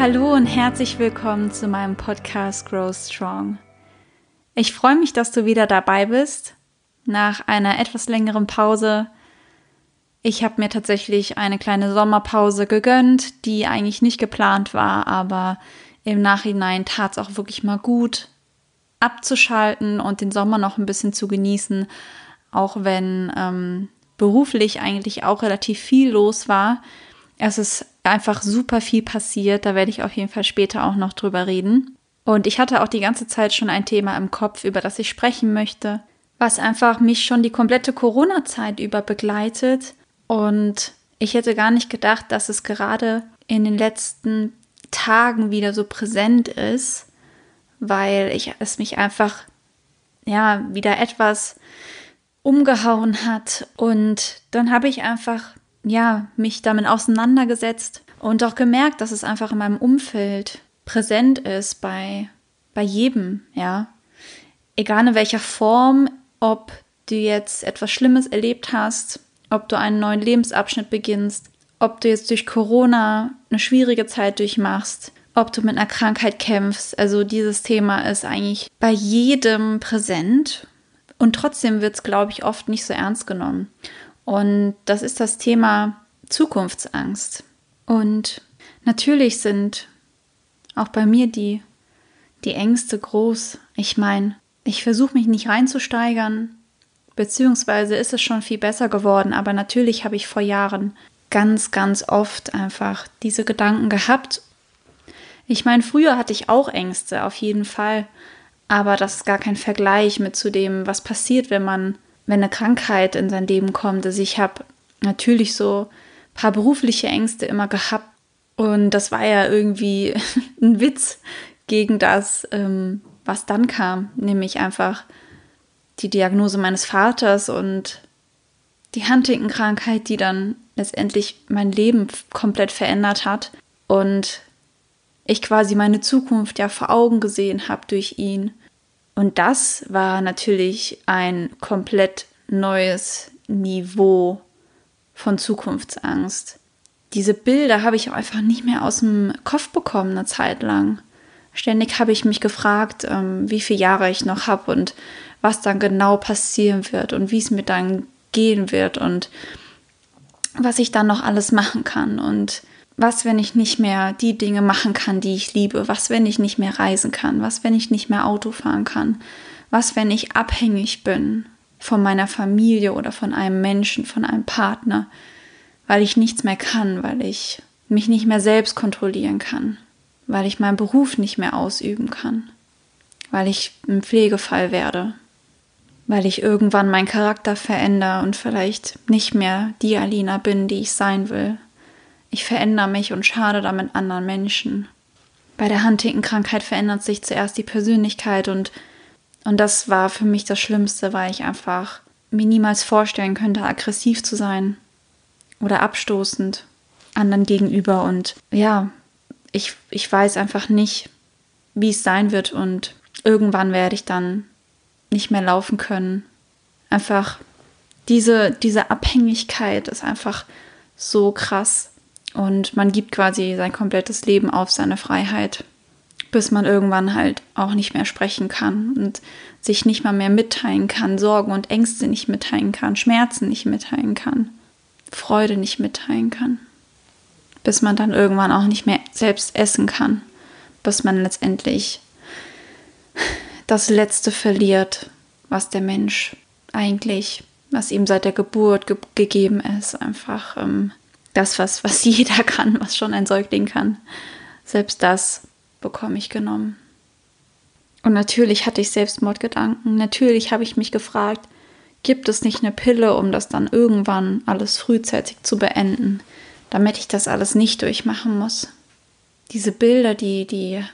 Hallo und herzlich willkommen zu meinem Podcast Grow Strong. Ich freue mich, dass du wieder dabei bist. Nach einer etwas längeren Pause. Ich habe mir tatsächlich eine kleine Sommerpause gegönnt, die eigentlich nicht geplant war, aber im Nachhinein tat es auch wirklich mal gut, abzuschalten und den Sommer noch ein bisschen zu genießen, auch wenn ähm, beruflich eigentlich auch relativ viel los war. Es ist einfach super viel passiert, da werde ich auf jeden Fall später auch noch drüber reden. Und ich hatte auch die ganze Zeit schon ein Thema im Kopf, über das ich sprechen möchte, was einfach mich schon die komplette Corona-Zeit über begleitet. Und ich hätte gar nicht gedacht, dass es gerade in den letzten Tagen wieder so präsent ist, weil ich es mich einfach ja wieder etwas umgehauen hat und dann habe ich einfach ja mich damit auseinandergesetzt und auch gemerkt, dass es einfach in meinem Umfeld präsent ist bei bei jedem, ja. Egal in welcher Form, ob du jetzt etwas Schlimmes erlebt hast, ob du einen neuen Lebensabschnitt beginnst, ob du jetzt durch Corona eine schwierige Zeit durchmachst, ob du mit einer Krankheit kämpfst. Also dieses Thema ist eigentlich bei jedem präsent und trotzdem wird es, glaube ich, oft nicht so ernst genommen. Und das ist das Thema Zukunftsangst. Und natürlich sind auch bei mir die, die Ängste groß. Ich meine, ich versuche mich nicht reinzusteigern, beziehungsweise ist es schon viel besser geworden, aber natürlich habe ich vor Jahren ganz, ganz oft einfach diese Gedanken gehabt. Ich meine, früher hatte ich auch Ängste, auf jeden Fall. Aber das ist gar kein Vergleich mit zu dem, was passiert, wenn man, wenn eine Krankheit in sein Leben kommt. Also ich habe natürlich so ein paar berufliche Ängste immer gehabt. Und das war ja irgendwie ein Witz gegen das, ähm, was dann kam, nämlich einfach die Diagnose meines Vaters und die Huntington-Krankheit, die dann letztendlich mein Leben komplett verändert hat und ich quasi meine Zukunft ja vor Augen gesehen habe durch ihn. Und das war natürlich ein komplett neues Niveau von Zukunftsangst. Diese Bilder habe ich auch einfach nicht mehr aus dem Kopf bekommen eine Zeit lang. Ständig habe ich mich gefragt, ähm, wie viele Jahre ich noch habe und was dann genau passieren wird und wie es mir dann gehen wird und was ich dann noch alles machen kann und was, wenn ich nicht mehr die Dinge machen kann, die ich liebe? Was, wenn ich nicht mehr reisen kann? Was, wenn ich nicht mehr Auto fahren kann? Was, wenn ich abhängig bin von meiner Familie oder von einem Menschen, von einem Partner, weil ich nichts mehr kann, weil ich mich nicht mehr selbst kontrollieren kann, weil ich meinen Beruf nicht mehr ausüben kann, weil ich ein Pflegefall werde, weil ich irgendwann meinen Charakter verändere und vielleicht nicht mehr die Alina bin, die ich sein will. Ich verändere mich und schade damit anderen Menschen. Bei der Huntington-Krankheit verändert sich zuerst die Persönlichkeit und, und das war für mich das Schlimmste, weil ich einfach mir niemals vorstellen könnte, aggressiv zu sein oder abstoßend anderen gegenüber. Und ja, ich, ich weiß einfach nicht, wie es sein wird und irgendwann werde ich dann nicht mehr laufen können. Einfach diese, diese Abhängigkeit ist einfach so krass. Und man gibt quasi sein komplettes Leben auf seine Freiheit, bis man irgendwann halt auch nicht mehr sprechen kann und sich nicht mal mehr mitteilen kann, Sorgen und Ängste nicht mitteilen kann, Schmerzen nicht mitteilen kann, Freude nicht mitteilen kann. Bis man dann irgendwann auch nicht mehr selbst essen kann, bis man letztendlich das Letzte verliert, was der Mensch eigentlich, was ihm seit der Geburt ge gegeben ist, einfach ähm, das, was, was jeder kann, was schon ein Säugling kann. Selbst das bekomme ich genommen. Und natürlich hatte ich Selbstmordgedanken. Natürlich habe ich mich gefragt, gibt es nicht eine Pille, um das dann irgendwann alles frühzeitig zu beenden, damit ich das alles nicht durchmachen muss. Diese Bilder, die, die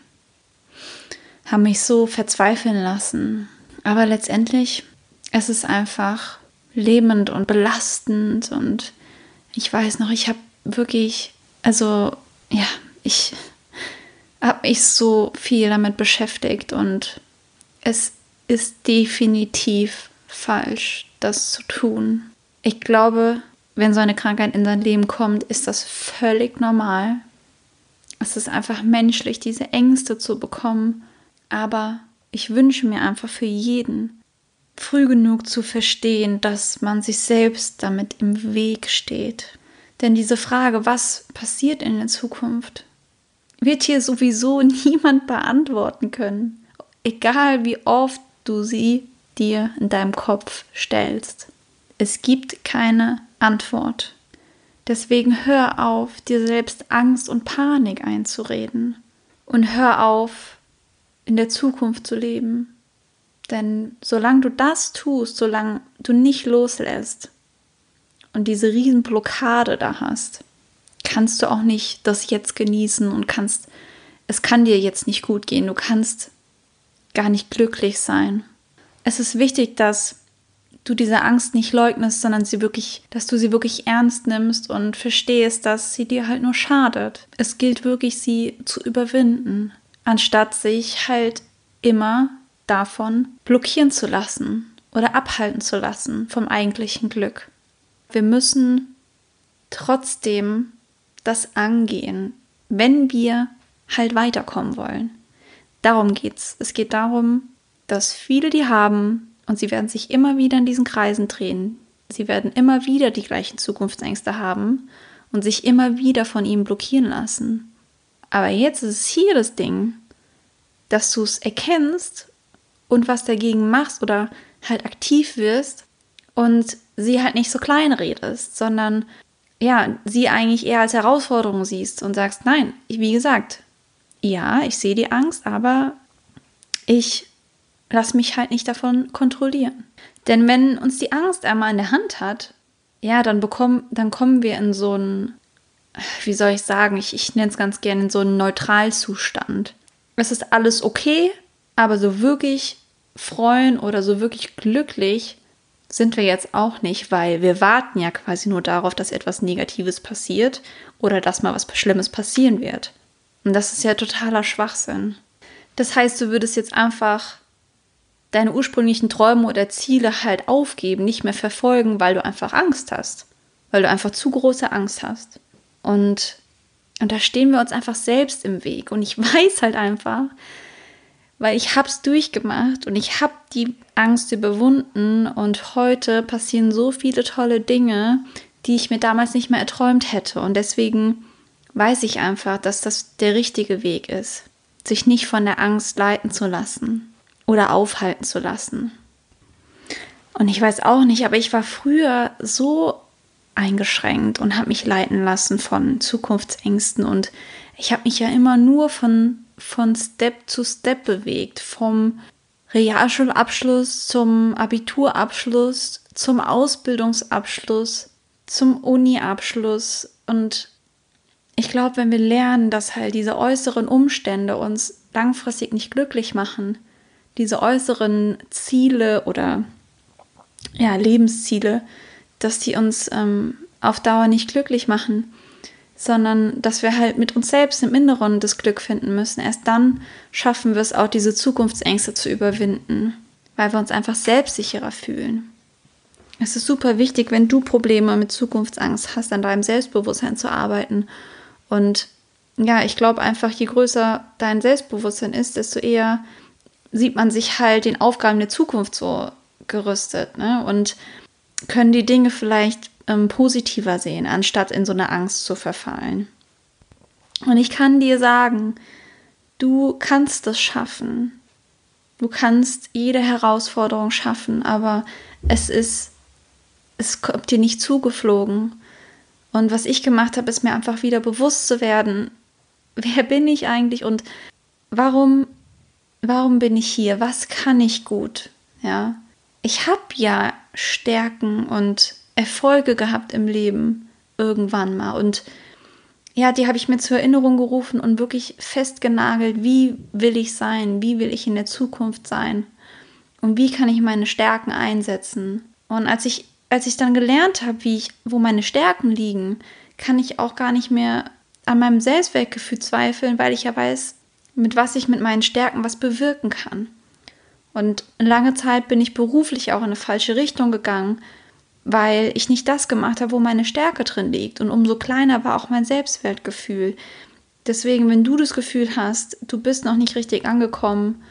haben mich so verzweifeln lassen. Aber letztendlich, es ist einfach lähmend und belastend und ich weiß noch, ich habe wirklich, also ja, ich habe mich so viel damit beschäftigt und es ist definitiv falsch, das zu tun. Ich glaube, wenn so eine Krankheit in dein Leben kommt, ist das völlig normal. Es ist einfach menschlich, diese Ängste zu bekommen. Aber ich wünsche mir einfach für jeden, früh genug zu verstehen, dass man sich selbst damit im Weg steht. Denn diese Frage, was passiert in der Zukunft, wird hier sowieso niemand beantworten können. Egal wie oft du sie dir in deinem Kopf stellst. Es gibt keine Antwort. Deswegen hör auf, dir selbst Angst und Panik einzureden. Und hör auf, in der Zukunft zu leben. Denn solange du das tust, solange du nicht loslässt und diese Riesenblockade da hast, kannst du auch nicht das jetzt genießen und kannst, es kann dir jetzt nicht gut gehen, du kannst gar nicht glücklich sein. Es ist wichtig, dass du diese Angst nicht leugnest, sondern sie wirklich, dass du sie wirklich ernst nimmst und verstehst, dass sie dir halt nur schadet. Es gilt wirklich, sie zu überwinden, anstatt sich halt immer davon blockieren zu lassen oder abhalten zu lassen vom eigentlichen Glück. Wir müssen trotzdem das angehen, wenn wir halt weiterkommen wollen. Darum geht's. Es geht darum, dass viele die haben und sie werden sich immer wieder in diesen Kreisen drehen. Sie werden immer wieder die gleichen Zukunftsängste haben und sich immer wieder von ihm blockieren lassen. Aber jetzt ist es hier das Ding, dass du es erkennst und was dagegen machst oder halt aktiv wirst und sie halt nicht so klein redest, sondern ja, sie eigentlich eher als Herausforderung siehst und sagst, nein, wie gesagt, ja, ich sehe die Angst, aber ich lasse mich halt nicht davon kontrollieren. Denn wenn uns die Angst einmal in der Hand hat, ja, dann bekommen, dann kommen wir in so einen, wie soll ich sagen, ich, ich nenne es ganz gerne in so einen Neutralzustand. Es ist alles okay, aber so wirklich freuen oder so wirklich glücklich sind wir jetzt auch nicht, weil wir warten ja quasi nur darauf, dass etwas Negatives passiert oder dass mal was Schlimmes passieren wird. Und das ist ja totaler Schwachsinn. Das heißt, du würdest jetzt einfach deine ursprünglichen Träume oder Ziele halt aufgeben, nicht mehr verfolgen, weil du einfach Angst hast, weil du einfach zu große Angst hast. Und, und da stehen wir uns einfach selbst im Weg. Und ich weiß halt einfach, weil ich hab's durchgemacht und ich hab die Angst überwunden und heute passieren so viele tolle Dinge, die ich mir damals nicht mehr erträumt hätte und deswegen weiß ich einfach, dass das der richtige Weg ist, sich nicht von der Angst leiten zu lassen oder aufhalten zu lassen. Und ich weiß auch nicht, aber ich war früher so eingeschränkt und habe mich leiten lassen von Zukunftsängsten und ich habe mich ja immer nur von von Step zu Step bewegt, vom Realschulabschluss zum Abiturabschluss, zum Ausbildungsabschluss, zum Uniabschluss. Und ich glaube, wenn wir lernen, dass halt diese äußeren Umstände uns langfristig nicht glücklich machen, diese äußeren Ziele oder ja, Lebensziele, dass die uns ähm, auf Dauer nicht glücklich machen, sondern dass wir halt mit uns selbst im Inneren das Glück finden müssen. Erst dann schaffen wir es auch, diese Zukunftsängste zu überwinden, weil wir uns einfach selbstsicherer fühlen. Es ist super wichtig, wenn du Probleme mit Zukunftsangst hast, an deinem Selbstbewusstsein zu arbeiten. Und ja, ich glaube einfach, je größer dein Selbstbewusstsein ist, desto eher sieht man sich halt den Aufgaben der Zukunft so gerüstet ne? und können die Dinge vielleicht ähm, positiver sehen, anstatt in so eine Angst zu verfallen. Und ich kann dir sagen, du kannst es schaffen. Du kannst jede Herausforderung schaffen, aber es ist, es kommt dir nicht zugeflogen. Und was ich gemacht habe, ist mir einfach wieder bewusst zu werden, wer bin ich eigentlich und warum, warum bin ich hier? Was kann ich gut? Ja, ich habe ja Stärken und Erfolge gehabt im Leben irgendwann mal und ja, die habe ich mir zur Erinnerung gerufen und wirklich festgenagelt, wie will ich sein, wie will ich in der Zukunft sein und wie kann ich meine Stärken einsetzen. Und als ich als ich dann gelernt habe, wie ich wo meine Stärken liegen, kann ich auch gar nicht mehr an meinem Selbstwertgefühl zweifeln, weil ich ja weiß, mit was ich mit meinen Stärken was bewirken kann. Und lange Zeit bin ich beruflich auch in eine falsche Richtung gegangen, weil ich nicht das gemacht habe, wo meine Stärke drin liegt. Und umso kleiner war auch mein Selbstwertgefühl. Deswegen, wenn du das Gefühl hast, du bist noch nicht richtig angekommen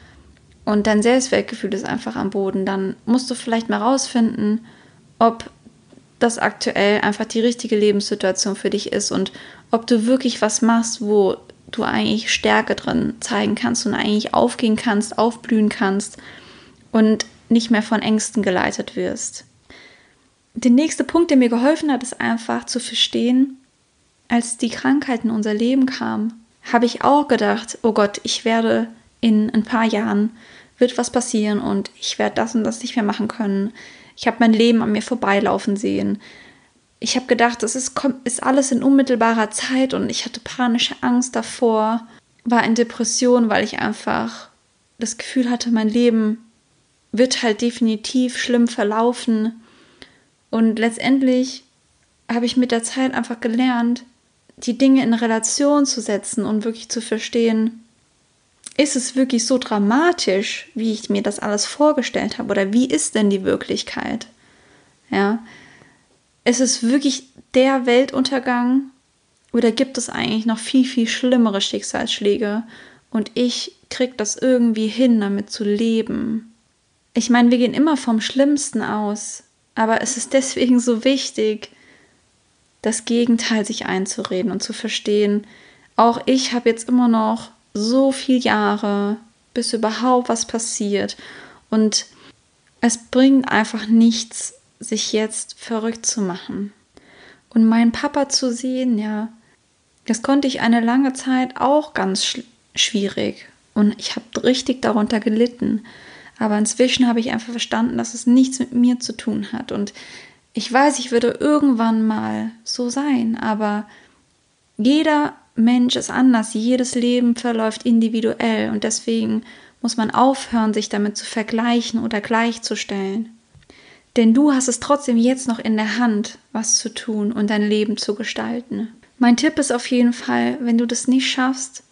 und dein Selbstwertgefühl ist einfach am Boden, dann musst du vielleicht mal rausfinden, ob das aktuell einfach die richtige Lebenssituation für dich ist und ob du wirklich was machst, wo du eigentlich Stärke drin zeigen kannst und eigentlich aufgehen kannst, aufblühen kannst und nicht mehr von Ängsten geleitet wirst. Der nächste Punkt, der mir geholfen hat, ist einfach zu verstehen, als die Krankheit in unser Leben kam, habe ich auch gedacht, oh Gott, ich werde in ein paar Jahren wird was passieren und ich werde das und das nicht mehr machen können. Ich habe mein Leben an mir vorbeilaufen sehen. Ich habe gedacht, das ist, ist alles in unmittelbarer Zeit und ich hatte panische Angst davor, war in Depression, weil ich einfach das Gefühl hatte, mein Leben wird halt definitiv schlimm verlaufen. Und letztendlich habe ich mit der Zeit einfach gelernt, die Dinge in Relation zu setzen und wirklich zu verstehen, ist es wirklich so dramatisch, wie ich mir das alles vorgestellt habe? Oder wie ist denn die Wirklichkeit? Ja. Ist es wirklich der Weltuntergang? Oder gibt es eigentlich noch viel, viel schlimmere Schicksalsschläge? Und ich krieg das irgendwie hin, damit zu leben. Ich meine, wir gehen immer vom Schlimmsten aus. Aber es ist deswegen so wichtig, das Gegenteil sich einzureden und zu verstehen, auch ich habe jetzt immer noch so viele Jahre, bis überhaupt was passiert. Und es bringt einfach nichts, sich jetzt verrückt zu machen. Und meinen Papa zu sehen, ja, das konnte ich eine lange Zeit auch ganz schwierig. Und ich habe richtig darunter gelitten. Aber inzwischen habe ich einfach verstanden, dass es nichts mit mir zu tun hat. Und ich weiß, ich würde irgendwann mal so sein, aber jeder Mensch ist anders, jedes Leben verläuft individuell und deswegen muss man aufhören, sich damit zu vergleichen oder gleichzustellen. Denn du hast es trotzdem jetzt noch in der Hand, was zu tun und dein Leben zu gestalten. Mein Tipp ist auf jeden Fall, wenn du das nicht schaffst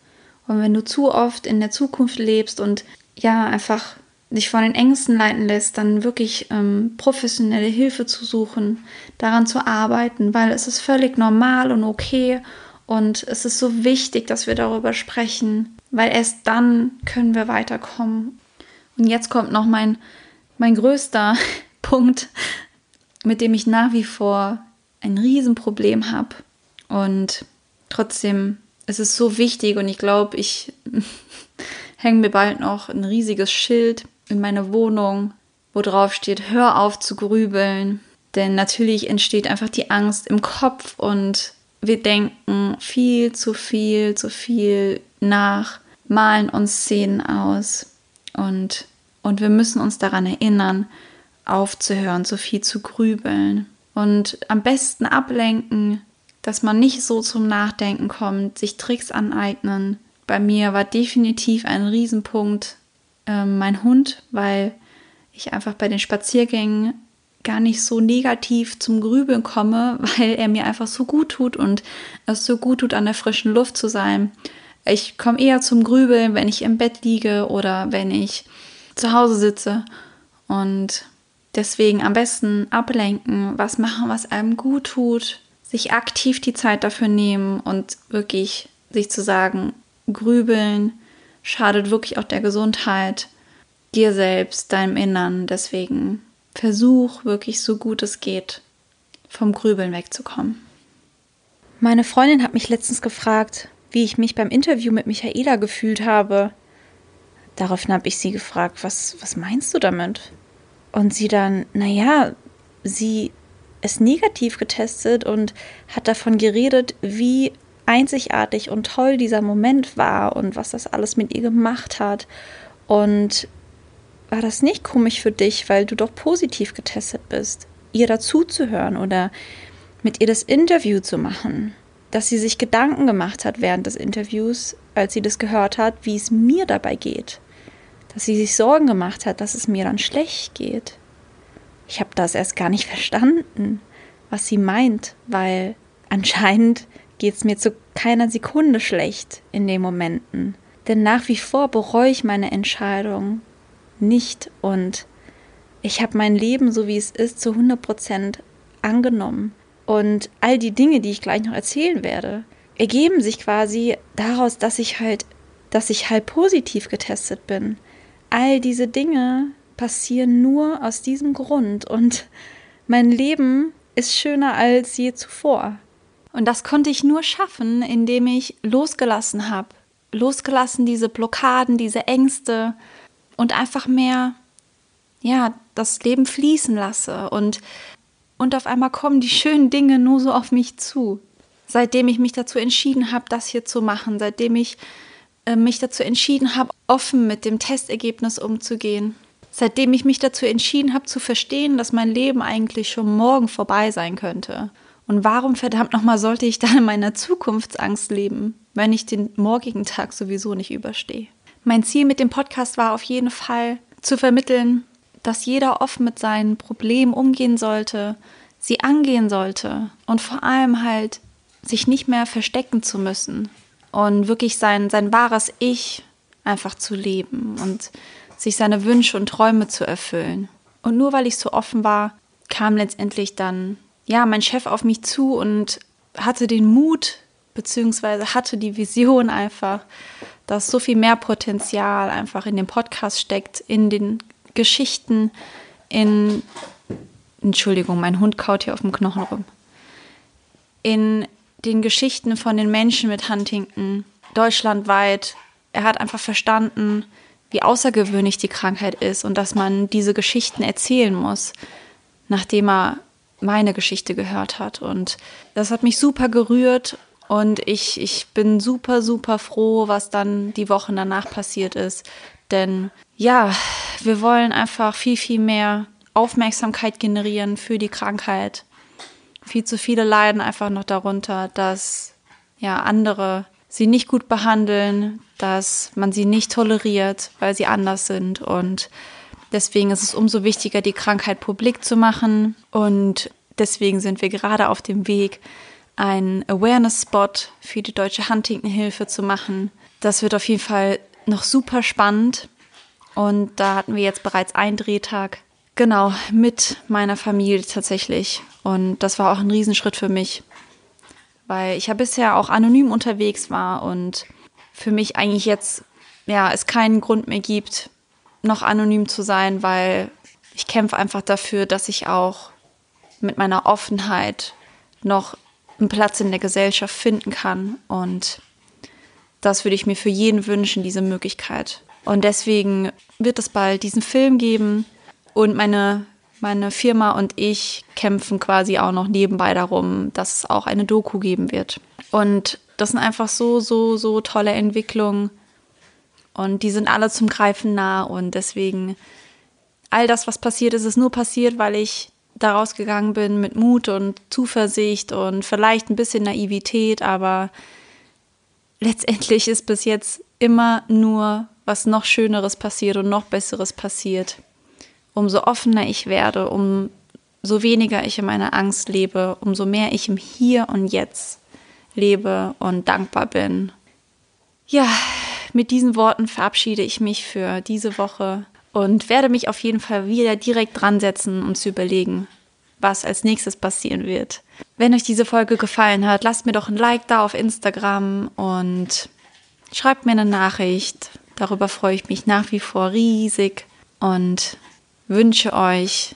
und wenn du zu oft in der Zukunft lebst und ja, einfach dich von den Ängsten leiten lässt, dann wirklich ähm, professionelle Hilfe zu suchen, daran zu arbeiten, weil es ist völlig normal und okay und es ist so wichtig, dass wir darüber sprechen, weil erst dann können wir weiterkommen. Und jetzt kommt noch mein, mein größter Punkt, mit dem ich nach wie vor ein Riesenproblem habe. Und trotzdem ist es so wichtig und ich glaube, ich hänge mir bald noch ein riesiges Schild in meine Wohnung, wo drauf steht, hör auf zu grübeln. Denn natürlich entsteht einfach die Angst im Kopf und wir denken viel zu viel, zu viel nach, malen uns Szenen aus und, und wir müssen uns daran erinnern, aufzuhören, so viel zu grübeln und am besten ablenken, dass man nicht so zum Nachdenken kommt, sich Tricks aneignen. Bei mir war definitiv ein Riesenpunkt äh, mein Hund, weil ich einfach bei den Spaziergängen gar nicht so negativ zum Grübeln komme, weil er mir einfach so gut tut und es so gut tut, an der frischen Luft zu sein. Ich komme eher zum Grübeln, wenn ich im Bett liege oder wenn ich zu Hause sitze. Und deswegen am besten ablenken, was machen, was einem gut tut, sich aktiv die Zeit dafür nehmen und wirklich sich zu sagen, grübeln schadet wirklich auch der Gesundheit, dir selbst, deinem Innern. Deswegen versuch wirklich so gut es geht, vom Grübeln wegzukommen. Meine Freundin hat mich letztens gefragt, wie ich mich beim Interview mit Michaela gefühlt habe. Daraufhin habe ich sie gefragt, was, was meinst du damit? Und sie dann, naja, sie ist negativ getestet und hat davon geredet, wie einzigartig und toll dieser Moment war und was das alles mit ihr gemacht hat. Und war das nicht komisch für dich, weil du doch positiv getestet bist, ihr dazuzuhören oder mit ihr das Interview zu machen? Dass sie sich Gedanken gemacht hat während des Interviews, als sie das gehört hat, wie es mir dabei geht. Dass sie sich Sorgen gemacht hat, dass es mir dann schlecht geht. Ich habe das erst gar nicht verstanden, was sie meint, weil anscheinend geht es mir zu keiner Sekunde schlecht in den Momenten. Denn nach wie vor bereue ich meine Entscheidung nicht und ich habe mein Leben, so wie es ist, zu 100 Prozent angenommen. Und all die Dinge, die ich gleich noch erzählen werde, ergeben sich quasi daraus, dass ich halt, dass ich halt positiv getestet bin. All diese Dinge passieren nur aus diesem Grund und mein Leben ist schöner als je zuvor. Und das konnte ich nur schaffen, indem ich losgelassen habe. Losgelassen diese Blockaden, diese Ängste und einfach mehr, ja, das Leben fließen lasse. Und, und auf einmal kommen die schönen Dinge nur so auf mich zu. Seitdem ich mich dazu entschieden habe, das hier zu machen, seitdem ich äh, mich dazu entschieden habe, offen mit dem Testergebnis umzugehen, seitdem ich mich dazu entschieden habe zu verstehen, dass mein Leben eigentlich schon morgen vorbei sein könnte. Und warum verdammt nochmal sollte ich dann in meiner Zukunftsangst leben, wenn ich den morgigen Tag sowieso nicht überstehe? Mein Ziel mit dem Podcast war auf jeden Fall zu vermitteln, dass jeder offen mit seinen Problemen umgehen sollte, sie angehen sollte und vor allem halt sich nicht mehr verstecken zu müssen und wirklich sein, sein wahres Ich einfach zu leben und sich seine Wünsche und Träume zu erfüllen. Und nur weil ich so offen war, kam letztendlich dann, ja, mein Chef auf mich zu und hatte den Mut, beziehungsweise hatte die Vision einfach, dass so viel mehr Potenzial einfach in dem Podcast steckt, in den Geschichten, in, Entschuldigung, mein Hund kaut hier auf dem Knochen rum, in den Geschichten von den Menschen mit Huntington deutschlandweit. Er hat einfach verstanden, wie außergewöhnlich die Krankheit ist und dass man diese Geschichten erzählen muss, nachdem er meine Geschichte gehört hat. Und das hat mich super gerührt und ich, ich bin super, super froh, was dann die Wochen danach passiert ist. Denn ja, wir wollen einfach viel, viel mehr Aufmerksamkeit generieren für die Krankheit. Viel zu viele leiden einfach noch darunter, dass ja andere sie nicht gut behandeln, dass man sie nicht toleriert, weil sie anders sind. Und deswegen ist es umso wichtiger, die Krankheit publik zu machen. Und deswegen sind wir gerade auf dem Weg, einen Awareness-Spot für die Deutsche Huntington-Hilfe zu machen. Das wird auf jeden Fall noch super spannend. Und da hatten wir jetzt bereits einen Drehtag. Genau, mit meiner Familie tatsächlich. Und das war auch ein Riesenschritt für mich weil ich ja bisher auch anonym unterwegs war und für mich eigentlich jetzt ja es keinen Grund mehr gibt, noch anonym zu sein, weil ich kämpfe einfach dafür, dass ich auch mit meiner Offenheit noch einen Platz in der Gesellschaft finden kann und das würde ich mir für jeden wünschen, diese Möglichkeit. Und deswegen wird es bald diesen Film geben und meine meine Firma und ich kämpfen quasi auch noch nebenbei darum, dass es auch eine Doku geben wird. Und das sind einfach so, so, so tolle Entwicklungen. Und die sind alle zum Greifen nah. Und deswegen, all das, was passiert ist, ist nur passiert, weil ich daraus gegangen bin mit Mut und Zuversicht und vielleicht ein bisschen Naivität. Aber letztendlich ist bis jetzt immer nur was noch Schöneres passiert und noch Besseres passiert umso offener ich werde, umso weniger ich in meiner Angst lebe, umso mehr ich im Hier und Jetzt lebe und dankbar bin. Ja, mit diesen Worten verabschiede ich mich für diese Woche und werde mich auf jeden Fall wieder direkt dran setzen und zu überlegen, was als nächstes passieren wird. Wenn euch diese Folge gefallen hat, lasst mir doch ein Like da auf Instagram und schreibt mir eine Nachricht. Darüber freue ich mich nach wie vor riesig. Und wünsche euch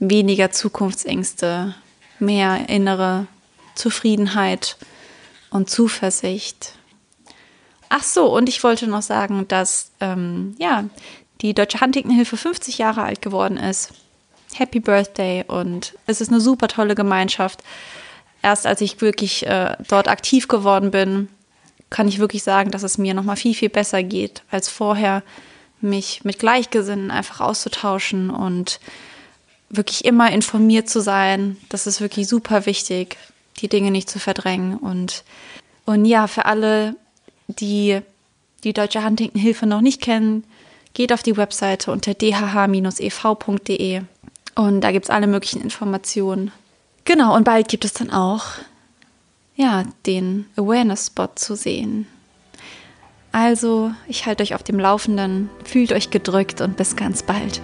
weniger Zukunftsängste, mehr innere Zufriedenheit und Zuversicht. Ach so, und ich wollte noch sagen, dass ähm, ja, die Deutsche Huntington-Hilfe 50 Jahre alt geworden ist. Happy Birthday und es ist eine super tolle Gemeinschaft. Erst als ich wirklich äh, dort aktiv geworden bin, kann ich wirklich sagen, dass es mir noch mal viel viel besser geht als vorher mich mit Gleichgesinnen einfach auszutauschen und wirklich immer informiert zu sein. Das ist wirklich super wichtig, die Dinge nicht zu verdrängen. Und, und ja, für alle, die die Deutsche Huntington-Hilfe noch nicht kennen, geht auf die Webseite unter dhh-ev.de und da gibt es alle möglichen Informationen. Genau, und bald gibt es dann auch ja, den Awareness-Spot zu sehen. Also, ich halte euch auf dem Laufenden, fühlt euch gedrückt und bis ganz bald.